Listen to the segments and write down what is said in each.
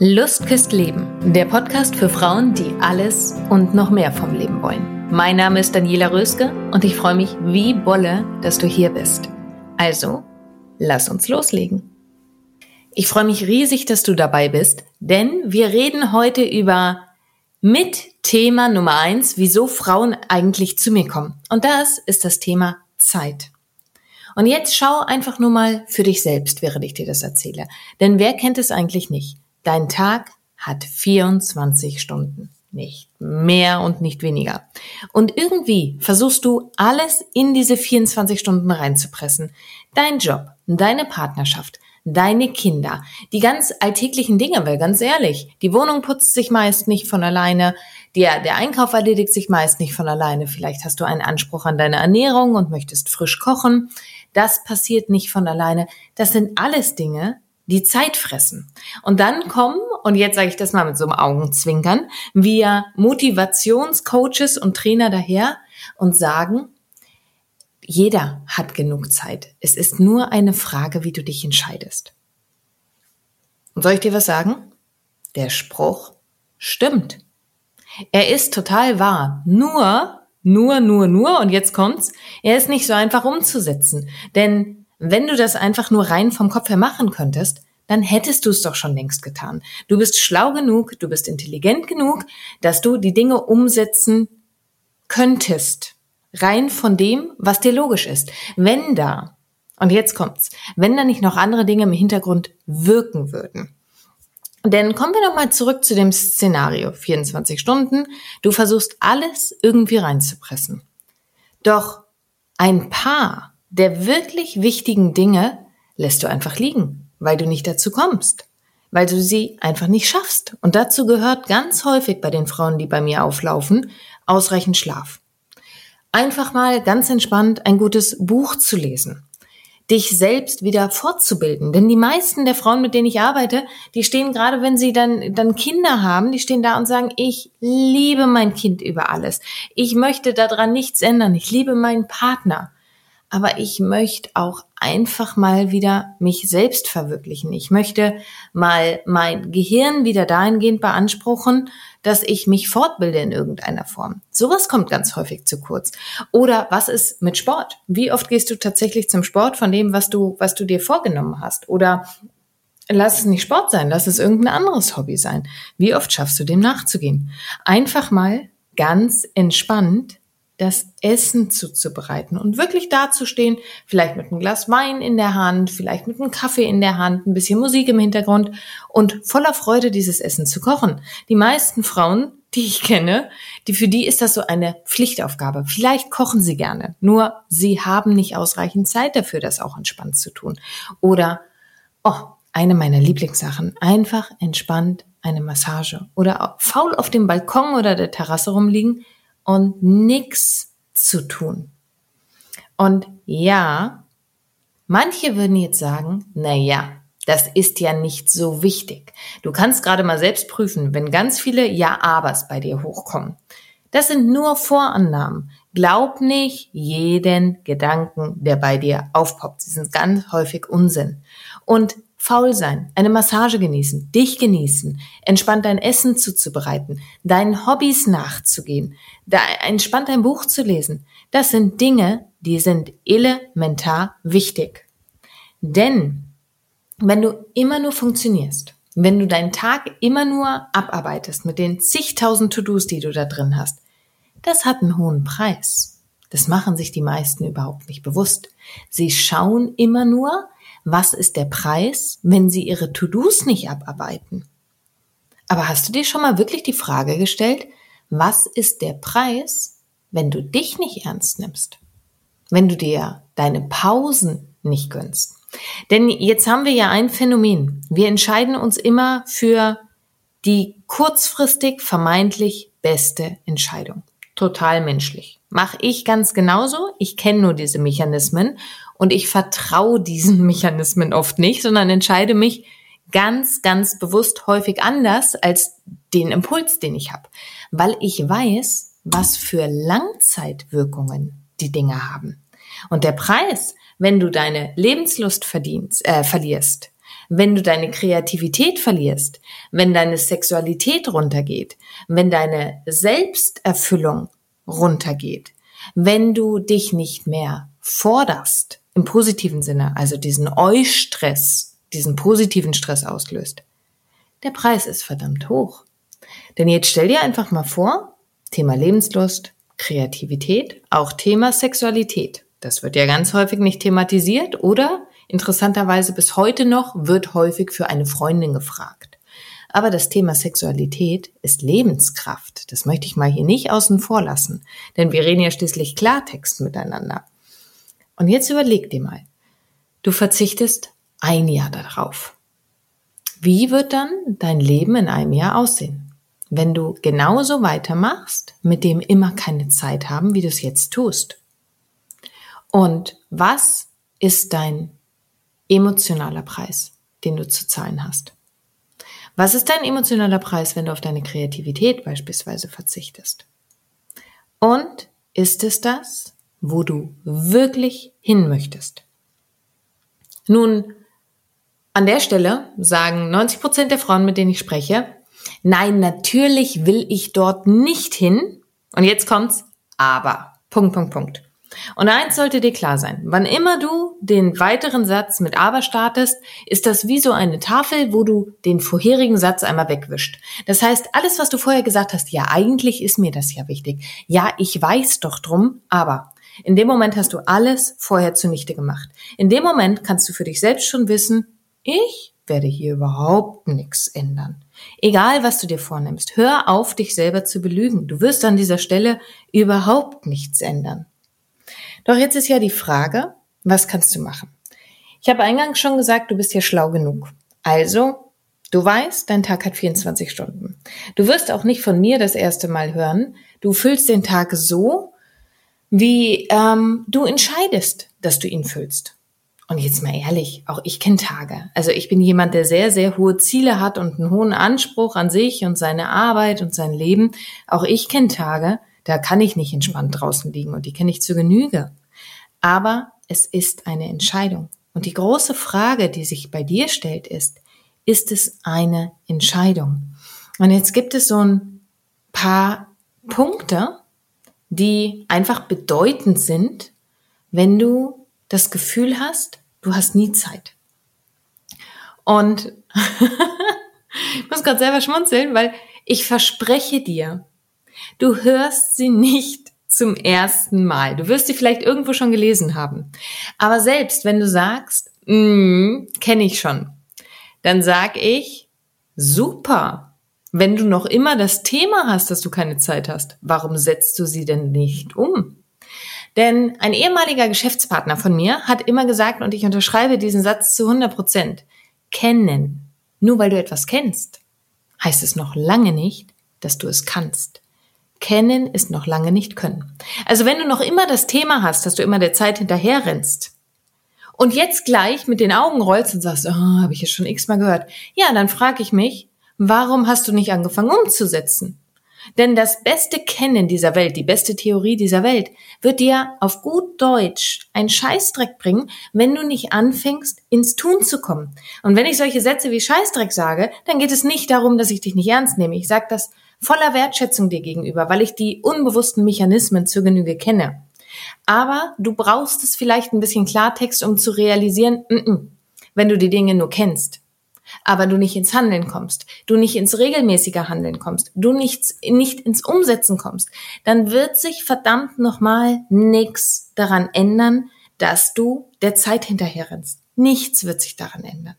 Lust küsst Leben, der Podcast für Frauen, die alles und noch mehr vom Leben wollen. Mein Name ist Daniela Röske und ich freue mich wie Bolle, dass du hier bist. Also, lass uns loslegen. Ich freue mich riesig, dass du dabei bist, denn wir reden heute über mit Thema Nummer eins, wieso Frauen eigentlich zu mir kommen. Und das ist das Thema Zeit. Und jetzt schau einfach nur mal für dich selbst, während ich dir das erzähle. Denn wer kennt es eigentlich nicht? Dein Tag hat 24 Stunden nicht mehr und nicht weniger. Und irgendwie versuchst du alles in diese 24 Stunden reinzupressen. Dein Job, deine Partnerschaft, deine Kinder, die ganz alltäglichen Dinge, weil ganz ehrlich, die Wohnung putzt sich meist nicht von alleine, der, der Einkauf erledigt sich meist nicht von alleine, vielleicht hast du einen Anspruch an deine Ernährung und möchtest frisch kochen, das passiert nicht von alleine. Das sind alles Dinge, die Zeit fressen. Und dann kommen, und jetzt sage ich das mal mit so einem Augenzwinkern, wir Motivationscoaches und Trainer daher und sagen, jeder hat genug Zeit. Es ist nur eine Frage, wie du dich entscheidest. Und soll ich dir was sagen? Der Spruch stimmt. Er ist total wahr. Nur, nur, nur, nur, und jetzt kommt's, er ist nicht so einfach umzusetzen. Denn wenn du das einfach nur rein vom Kopf her machen könntest, dann hättest du es doch schon längst getan. Du bist schlau genug, du bist intelligent genug, dass du die Dinge umsetzen könntest. Rein von dem, was dir logisch ist. Wenn da, und jetzt kommt's, wenn da nicht noch andere Dinge im Hintergrund wirken würden. Denn kommen wir nochmal zurück zu dem Szenario. 24 Stunden, du versuchst alles irgendwie reinzupressen. Doch ein paar der wirklich wichtigen Dinge lässt du einfach liegen, weil du nicht dazu kommst, weil du sie einfach nicht schaffst. Und dazu gehört ganz häufig bei den Frauen, die bei mir auflaufen, ausreichend Schlaf. Einfach mal ganz entspannt ein gutes Buch zu lesen, dich selbst wieder fortzubilden. Denn die meisten der Frauen, mit denen ich arbeite, die stehen gerade, wenn sie dann, dann Kinder haben, die stehen da und sagen, ich liebe mein Kind über alles. Ich möchte daran nichts ändern. Ich liebe meinen Partner aber ich möchte auch einfach mal wieder mich selbst verwirklichen. Ich möchte mal mein Gehirn wieder dahingehend beanspruchen, dass ich mich fortbilde in irgendeiner Form. Sowas kommt ganz häufig zu kurz. Oder was ist mit Sport? Wie oft gehst du tatsächlich zum Sport von dem, was du, was du dir vorgenommen hast? Oder lass es nicht Sport sein, lass es irgendein anderes Hobby sein. Wie oft schaffst du dem nachzugehen? Einfach mal ganz entspannt das Essen zuzubereiten und wirklich dazustehen, vielleicht mit einem Glas Wein in der Hand, vielleicht mit einem Kaffee in der Hand, ein bisschen Musik im Hintergrund und voller Freude dieses Essen zu kochen. Die meisten Frauen, die ich kenne, die für die ist das so eine Pflichtaufgabe. Vielleicht kochen sie gerne, nur sie haben nicht ausreichend Zeit dafür, das auch entspannt zu tun. Oder, oh, eine meiner Lieblingssachen, einfach entspannt eine Massage oder faul auf dem Balkon oder der Terrasse rumliegen, und nichts zu tun. Und ja, manche würden jetzt sagen, na ja, das ist ja nicht so wichtig. Du kannst gerade mal selbst prüfen, wenn ganz viele Ja-Abers bei dir hochkommen. Das sind nur Vorannahmen. Glaub nicht jeden Gedanken, der bei dir aufpoppt. Sie sind ganz häufig Unsinn. Und faul sein, eine Massage genießen, dich genießen, entspannt dein Essen zuzubereiten, deinen Hobbys nachzugehen, entspannt ein Buch zu lesen. Das sind Dinge, die sind elementar wichtig. Denn wenn du immer nur funktionierst, wenn du deinen Tag immer nur abarbeitest mit den zigtausend To-Dos, die du da drin hast, das hat einen hohen Preis. Das machen sich die meisten überhaupt nicht bewusst. Sie schauen immer nur, was ist der Preis, wenn sie ihre To-Dos nicht abarbeiten. Aber hast du dir schon mal wirklich die Frage gestellt, was ist der Preis, wenn du dich nicht ernst nimmst? Wenn du dir deine Pausen nicht gönnst? Denn jetzt haben wir ja ein Phänomen. Wir entscheiden uns immer für die kurzfristig vermeintlich beste Entscheidung. Total menschlich. Mache ich ganz genauso. Ich kenne nur diese Mechanismen und ich vertraue diesen Mechanismen oft nicht, sondern entscheide mich ganz, ganz bewusst häufig anders als den Impuls, den ich habe, weil ich weiß, was für Langzeitwirkungen die Dinge haben. Und der Preis, wenn du deine Lebenslust verdienst, äh, verlierst, wenn du deine Kreativität verlierst, wenn deine Sexualität runtergeht, wenn deine Selbsterfüllung runtergeht, wenn du dich nicht mehr forderst im positiven Sinne, also diesen Eustress, diesen positiven Stress auslöst, der Preis ist verdammt hoch. Denn jetzt stell dir einfach mal vor, Thema Lebenslust, Kreativität, auch Thema Sexualität. Das wird ja ganz häufig nicht thematisiert oder interessanterweise bis heute noch wird häufig für eine Freundin gefragt. Aber das Thema Sexualität ist Lebenskraft. Das möchte ich mal hier nicht außen vor lassen, denn wir reden ja schließlich Klartext miteinander. Und jetzt überleg dir mal, du verzichtest ein Jahr darauf. Wie wird dann dein Leben in einem Jahr aussehen? Wenn du genauso weitermachst, mit dem immer keine Zeit haben, wie du es jetzt tust. Und was ist dein emotionaler Preis, den du zu zahlen hast? Was ist dein emotionaler Preis, wenn du auf deine Kreativität beispielsweise verzichtest? Und ist es das, wo du wirklich hin möchtest? Nun, an der Stelle sagen 90 Prozent der Frauen, mit denen ich spreche, nein, natürlich will ich dort nicht hin. Und jetzt kommt's, aber. Punkt, Punkt, Punkt. Und eins sollte dir klar sein, wann immer du den weiteren Satz mit aber startest, ist das wie so eine Tafel, wo du den vorherigen Satz einmal wegwischt. Das heißt, alles, was du vorher gesagt hast, ja, eigentlich ist mir das ja wichtig. Ja, ich weiß doch drum, aber in dem Moment hast du alles vorher zunichte gemacht. In dem Moment kannst du für dich selbst schon wissen, ich werde hier überhaupt nichts ändern. Egal, was du dir vornimmst, hör auf, dich selber zu belügen. Du wirst an dieser Stelle überhaupt nichts ändern. Doch jetzt ist ja die Frage, was kannst du machen? Ich habe eingangs schon gesagt, du bist ja schlau genug. Also, du weißt, dein Tag hat 24 Stunden. Du wirst auch nicht von mir das erste Mal hören. Du füllst den Tag so, wie ähm, du entscheidest, dass du ihn füllst. Und jetzt mal ehrlich, auch ich kenne Tage. Also ich bin jemand, der sehr, sehr hohe Ziele hat und einen hohen Anspruch an sich und seine Arbeit und sein Leben. Auch ich kenne Tage, da kann ich nicht entspannt draußen liegen und die kenne ich zu Genüge. Aber es ist eine Entscheidung. Und die große Frage, die sich bei dir stellt, ist, ist es eine Entscheidung? Und jetzt gibt es so ein paar Punkte, die einfach bedeutend sind, wenn du das Gefühl hast, du hast nie Zeit. Und ich muss gerade selber schmunzeln, weil ich verspreche dir, du hörst sie nicht zum ersten Mal. Du wirst sie vielleicht irgendwo schon gelesen haben. Aber selbst wenn du sagst, mm, kenne ich schon, dann sag ich, super. Wenn du noch immer das Thema hast, dass du keine Zeit hast, warum setzt du sie denn nicht um? Denn ein ehemaliger Geschäftspartner von mir hat immer gesagt, und ich unterschreibe diesen Satz zu 100 Prozent, kennen. Nur weil du etwas kennst, heißt es noch lange nicht, dass du es kannst. Kennen ist noch lange nicht können. Also wenn du noch immer das Thema hast, dass du immer der Zeit hinterher rennst und jetzt gleich mit den Augen rollst und sagst, oh, habe ich jetzt schon x-mal gehört. Ja, dann frage ich mich, warum hast du nicht angefangen umzusetzen? Denn das beste Kennen dieser Welt, die beste Theorie dieser Welt, wird dir auf gut Deutsch einen Scheißdreck bringen, wenn du nicht anfängst, ins Tun zu kommen. Und wenn ich solche Sätze wie Scheißdreck sage, dann geht es nicht darum, dass ich dich nicht ernst nehme. Ich sage das voller Wertschätzung dir gegenüber, weil ich die unbewussten Mechanismen zur Genüge kenne. Aber du brauchst es vielleicht ein bisschen Klartext, um zu realisieren, mm -mm, wenn du die Dinge nur kennst aber du nicht ins Handeln kommst, du nicht ins regelmäßige Handeln kommst, du nichts, nicht ins Umsetzen kommst, dann wird sich verdammt nochmal nichts daran ändern, dass du der Zeit hinterherrennst. Nichts wird sich daran ändern.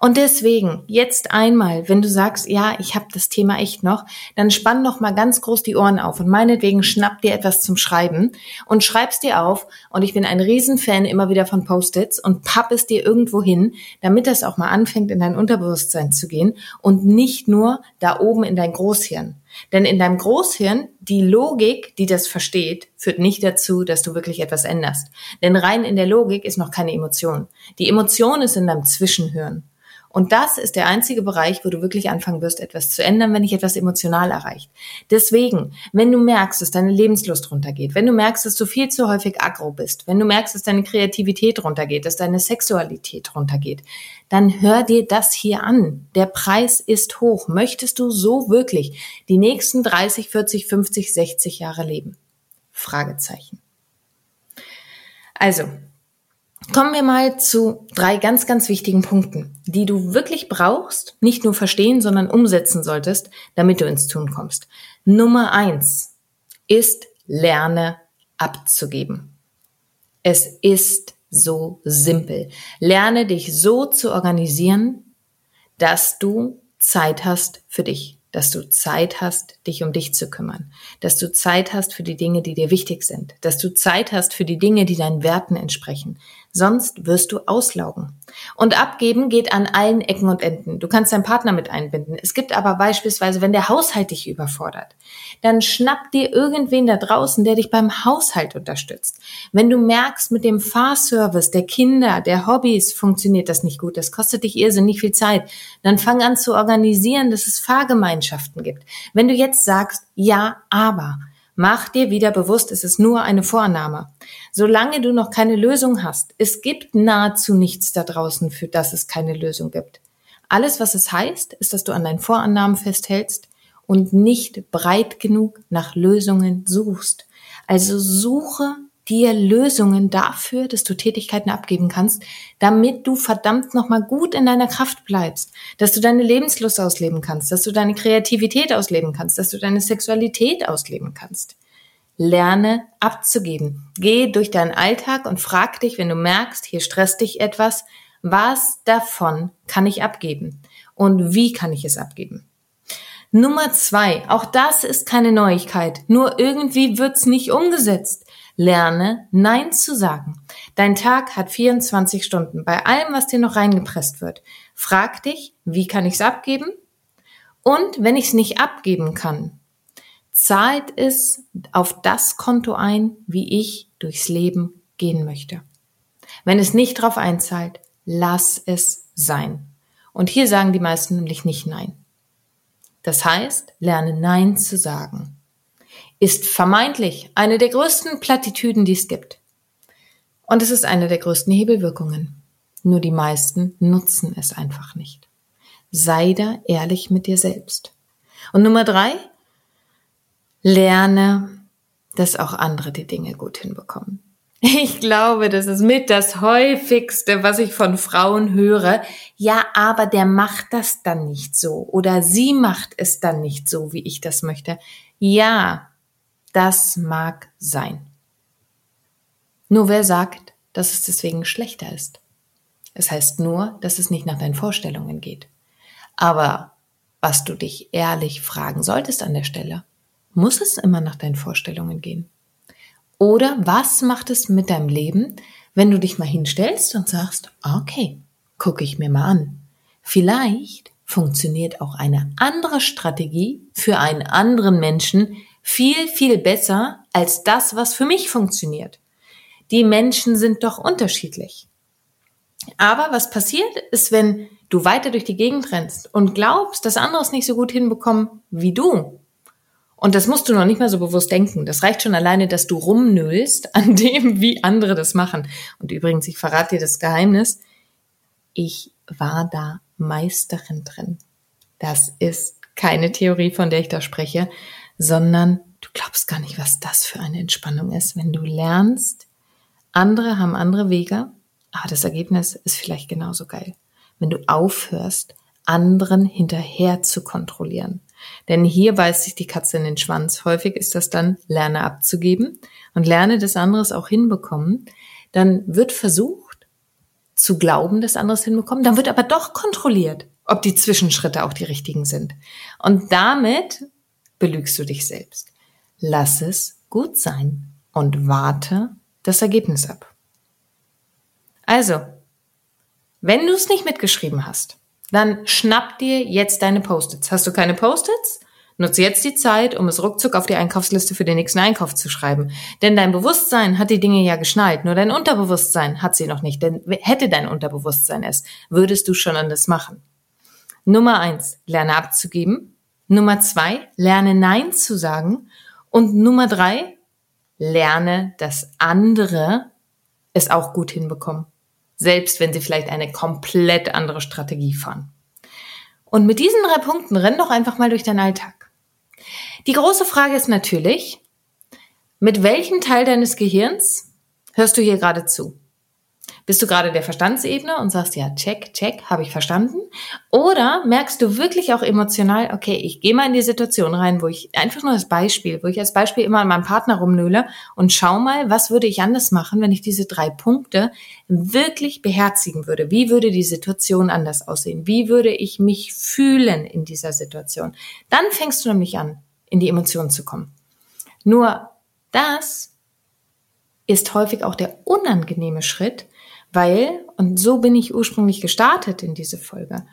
Und deswegen, jetzt einmal, wenn du sagst, ja, ich habe das Thema echt noch, dann spann noch mal ganz groß die Ohren auf und meinetwegen schnapp dir etwas zum Schreiben und schreib's dir auf. Und ich bin ein Riesenfan immer wieder von Post-its und papp es dir irgendwo hin, damit das auch mal anfängt, in dein Unterbewusstsein zu gehen und nicht nur da oben in dein Großhirn. Denn in deinem Großhirn, die Logik, die das versteht, führt nicht dazu, dass du wirklich etwas änderst. Denn rein in der Logik ist noch keine Emotion. Die Emotion ist in deinem Zwischenhirn. Und das ist der einzige Bereich, wo du wirklich anfangen wirst, etwas zu ändern, wenn dich etwas emotional erreicht. Deswegen, wenn du merkst, dass deine Lebenslust runtergeht, wenn du merkst, dass du viel zu häufig aggro bist, wenn du merkst, dass deine Kreativität runtergeht, dass deine Sexualität runtergeht, dann hör dir das hier an. Der Preis ist hoch. Möchtest du so wirklich die nächsten 30, 40, 50, 60 Jahre leben? Fragezeichen. Also, Kommen wir mal zu drei ganz, ganz wichtigen Punkten, die du wirklich brauchst, nicht nur verstehen, sondern umsetzen solltest, damit du ins Tun kommst. Nummer eins ist, lerne abzugeben. Es ist so simpel. Lerne dich so zu organisieren, dass du Zeit hast für dich, dass du Zeit hast, dich um dich zu kümmern, dass du Zeit hast für die Dinge, die dir wichtig sind, dass du Zeit hast für die Dinge, die deinen Werten entsprechen, sonst wirst du auslaugen. Und abgeben geht an allen Ecken und Enden. Du kannst deinen Partner mit einbinden. Es gibt aber beispielsweise, wenn der Haushalt dich überfordert, dann schnapp dir irgendwen da draußen, der dich beim Haushalt unterstützt. Wenn du merkst, mit dem Fahrservice der Kinder, der Hobbys funktioniert das nicht gut, das kostet dich irrsinnig viel Zeit, dann fang an zu organisieren, dass es Fahrgemeinschaften gibt. Wenn du jetzt sagst, ja, aber, Mach dir wieder bewusst, es ist nur eine Vorannahme. Solange du noch keine Lösung hast, es gibt nahezu nichts da draußen, für das es keine Lösung gibt. Alles, was es heißt, ist, dass du an deinen Vorannahmen festhältst und nicht breit genug nach Lösungen suchst. Also suche dir Lösungen dafür, dass du Tätigkeiten abgeben kannst, damit du verdammt nochmal gut in deiner Kraft bleibst, dass du deine Lebenslust ausleben kannst, dass du deine Kreativität ausleben kannst, dass du deine Sexualität ausleben kannst. Lerne abzugeben. Geh durch deinen Alltag und frag dich, wenn du merkst, hier stresst dich etwas, was davon kann ich abgeben und wie kann ich es abgeben? Nummer zwei, auch das ist keine Neuigkeit, nur irgendwie wird's nicht umgesetzt. Lerne Nein zu sagen. Dein Tag hat 24 Stunden. Bei allem, was dir noch reingepresst wird, frag dich, wie kann ich es abgeben? Und wenn ich es nicht abgeben kann, zahlt es auf das Konto ein, wie ich durchs Leben gehen möchte. Wenn es nicht drauf einzahlt, lass es sein. Und hier sagen die meisten nämlich nicht Nein. Das heißt, lerne Nein zu sagen ist vermeintlich eine der größten Plattitüden, die es gibt. Und es ist eine der größten Hebelwirkungen. Nur die meisten nutzen es einfach nicht. Sei da ehrlich mit dir selbst. Und Nummer drei, lerne, dass auch andere die Dinge gut hinbekommen. Ich glaube, das ist mit das häufigste, was ich von Frauen höre. Ja, aber der macht das dann nicht so oder sie macht es dann nicht so, wie ich das möchte. Ja, das mag sein. Nur wer sagt, dass es deswegen schlechter ist? Es heißt nur, dass es nicht nach deinen Vorstellungen geht. Aber was du dich ehrlich fragen solltest an der Stelle, muss es immer nach deinen Vorstellungen gehen? Oder was macht es mit deinem Leben, wenn du dich mal hinstellst und sagst, okay, gucke ich mir mal an. Vielleicht funktioniert auch eine andere Strategie für einen anderen Menschen viel, viel besser als das, was für mich funktioniert. Die Menschen sind doch unterschiedlich. Aber was passiert ist, wenn du weiter durch die Gegend rennst und glaubst, dass andere es nicht so gut hinbekommen wie du Und das musst du noch nicht mal so bewusst denken. Das reicht schon alleine, dass du rumnüllst an dem, wie andere das machen. Und übrigens, ich verrate dir das Geheimnis. Ich war da Meisterin drin. Das ist keine Theorie, von der ich da spreche, sondern du glaubst gar nicht, was das für eine Entspannung ist, wenn du lernst, andere haben andere Wege, aber das Ergebnis ist vielleicht genauso geil. Wenn du aufhörst, anderen hinterher zu kontrollieren. Denn hier beißt sich die Katze in den Schwanz. Häufig ist das dann, lerne abzugeben und lerne das anderes auch hinbekommen. Dann wird versucht zu glauben, dass anderes hinbekommen. Dann wird aber doch kontrolliert, ob die Zwischenschritte auch die richtigen sind. Und damit belügst du dich selbst. Lass es gut sein und warte das Ergebnis ab. Also, wenn du es nicht mitgeschrieben hast, dann schnapp dir jetzt deine Post-its. Hast du keine Post-its? Nutze jetzt die Zeit, um es ruckzuck auf die Einkaufsliste für den nächsten Einkauf zu schreiben. Denn dein Bewusstsein hat die Dinge ja geschnallt, nur dein Unterbewusstsein hat sie noch nicht. Denn hätte dein Unterbewusstsein es, würdest du schon anders machen. Nummer eins, lerne abzugeben. Nummer zwei, lerne Nein zu sagen. Und Nummer drei, lerne, dass andere es auch gut hinbekommen selbst wenn sie vielleicht eine komplett andere Strategie fahren. Und mit diesen drei Punkten renn doch einfach mal durch deinen Alltag. Die große Frage ist natürlich, mit welchem Teil deines Gehirns hörst du hier gerade zu? Bist du gerade der Verstandsebene und sagst, ja, check, check, habe ich verstanden? Oder merkst du wirklich auch emotional, okay, ich gehe mal in die Situation rein, wo ich einfach nur als Beispiel, wo ich als Beispiel immer an meinem Partner rumnöle und schau mal, was würde ich anders machen, wenn ich diese drei Punkte wirklich beherzigen würde? Wie würde die Situation anders aussehen? Wie würde ich mich fühlen in dieser Situation? Dann fängst du nämlich an, in die Emotionen zu kommen. Nur das ist häufig auch der unangenehme Schritt, weil, und so bin ich ursprünglich gestartet in diese Folge,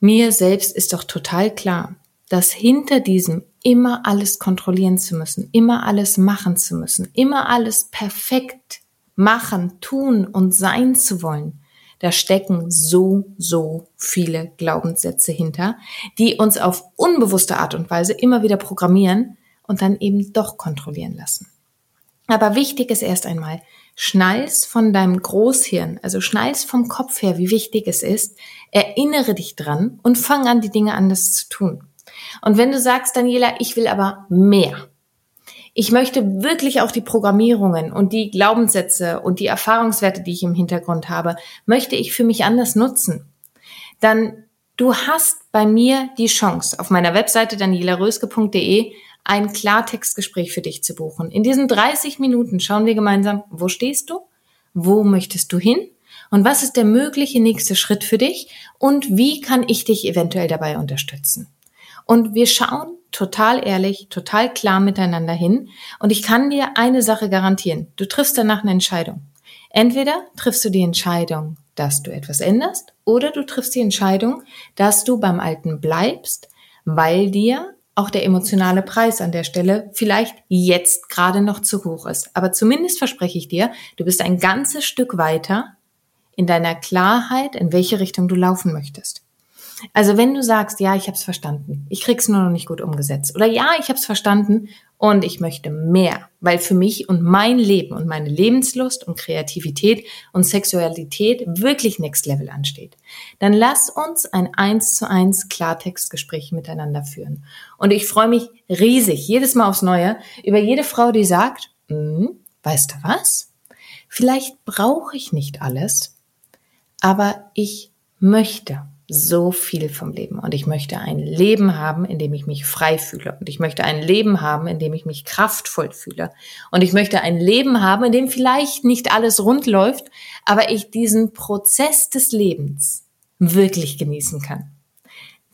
mir selbst ist doch total klar, dass hinter diesem immer alles kontrollieren zu müssen, immer alles machen zu müssen, immer alles perfekt machen, tun und sein zu wollen, da stecken so, so viele Glaubenssätze hinter, die uns auf unbewusste Art und Weise immer wieder programmieren und dann eben doch kontrollieren lassen. Aber wichtig ist erst einmal, schnallst von deinem Großhirn, also schnallst vom Kopf her, wie wichtig es ist, erinnere dich dran und fang an, die Dinge anders zu tun. Und wenn du sagst, Daniela, ich will aber mehr, ich möchte wirklich auch die Programmierungen und die Glaubenssätze und die Erfahrungswerte, die ich im Hintergrund habe, möchte ich für mich anders nutzen, dann du hast bei mir die Chance, auf meiner Webseite danielaröske.de ein Klartextgespräch für dich zu buchen. In diesen 30 Minuten schauen wir gemeinsam, wo stehst du? Wo möchtest du hin? Und was ist der mögliche nächste Schritt für dich? Und wie kann ich dich eventuell dabei unterstützen? Und wir schauen total ehrlich, total klar miteinander hin. Und ich kann dir eine Sache garantieren. Du triffst danach eine Entscheidung. Entweder triffst du die Entscheidung, dass du etwas änderst, oder du triffst die Entscheidung, dass du beim Alten bleibst, weil dir auch der emotionale Preis an der Stelle vielleicht jetzt gerade noch zu hoch ist. Aber zumindest verspreche ich dir, du bist ein ganzes Stück weiter in deiner Klarheit, in welche Richtung du laufen möchtest. Also wenn du sagst, ja, ich habe es verstanden, ich krieg's nur noch nicht gut umgesetzt oder ja, ich habe es verstanden und ich möchte mehr, weil für mich und mein Leben und meine Lebenslust und Kreativität und Sexualität wirklich Next Level ansteht, dann lass uns ein eins zu eins Klartextgespräch miteinander führen. Und ich freue mich riesig jedes Mal aufs Neue über jede Frau, die sagt, hm, weißt du was? Vielleicht brauche ich nicht alles, aber ich möchte so viel vom Leben und ich möchte ein Leben haben, in dem ich mich frei fühle und ich möchte ein Leben haben, in dem ich mich kraftvoll fühle und ich möchte ein Leben haben, in dem vielleicht nicht alles rund läuft, aber ich diesen Prozess des Lebens wirklich genießen kann.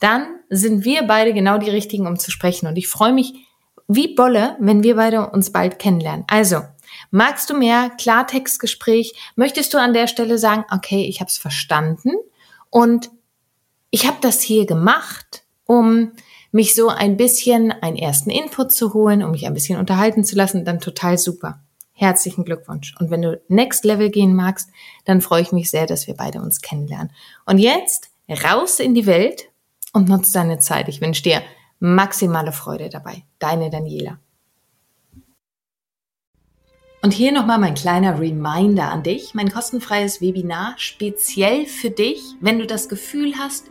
Dann sind wir beide genau die richtigen, um zu sprechen und ich freue mich wie Bolle, wenn wir beide uns bald kennenlernen. Also, magst du mehr Klartextgespräch? Möchtest du an der Stelle sagen, okay, ich habe es verstanden und ich habe das hier gemacht, um mich so ein bisschen einen ersten Input zu holen, um mich ein bisschen unterhalten zu lassen, dann total super. Herzlichen Glückwunsch. Und wenn du Next Level gehen magst, dann freue ich mich sehr, dass wir beide uns kennenlernen. Und jetzt raus in die Welt und nutze deine Zeit. Ich wünsche dir maximale Freude dabei. Deine Daniela. Und hier nochmal mein kleiner Reminder an dich, mein kostenfreies Webinar speziell für dich, wenn du das Gefühl hast,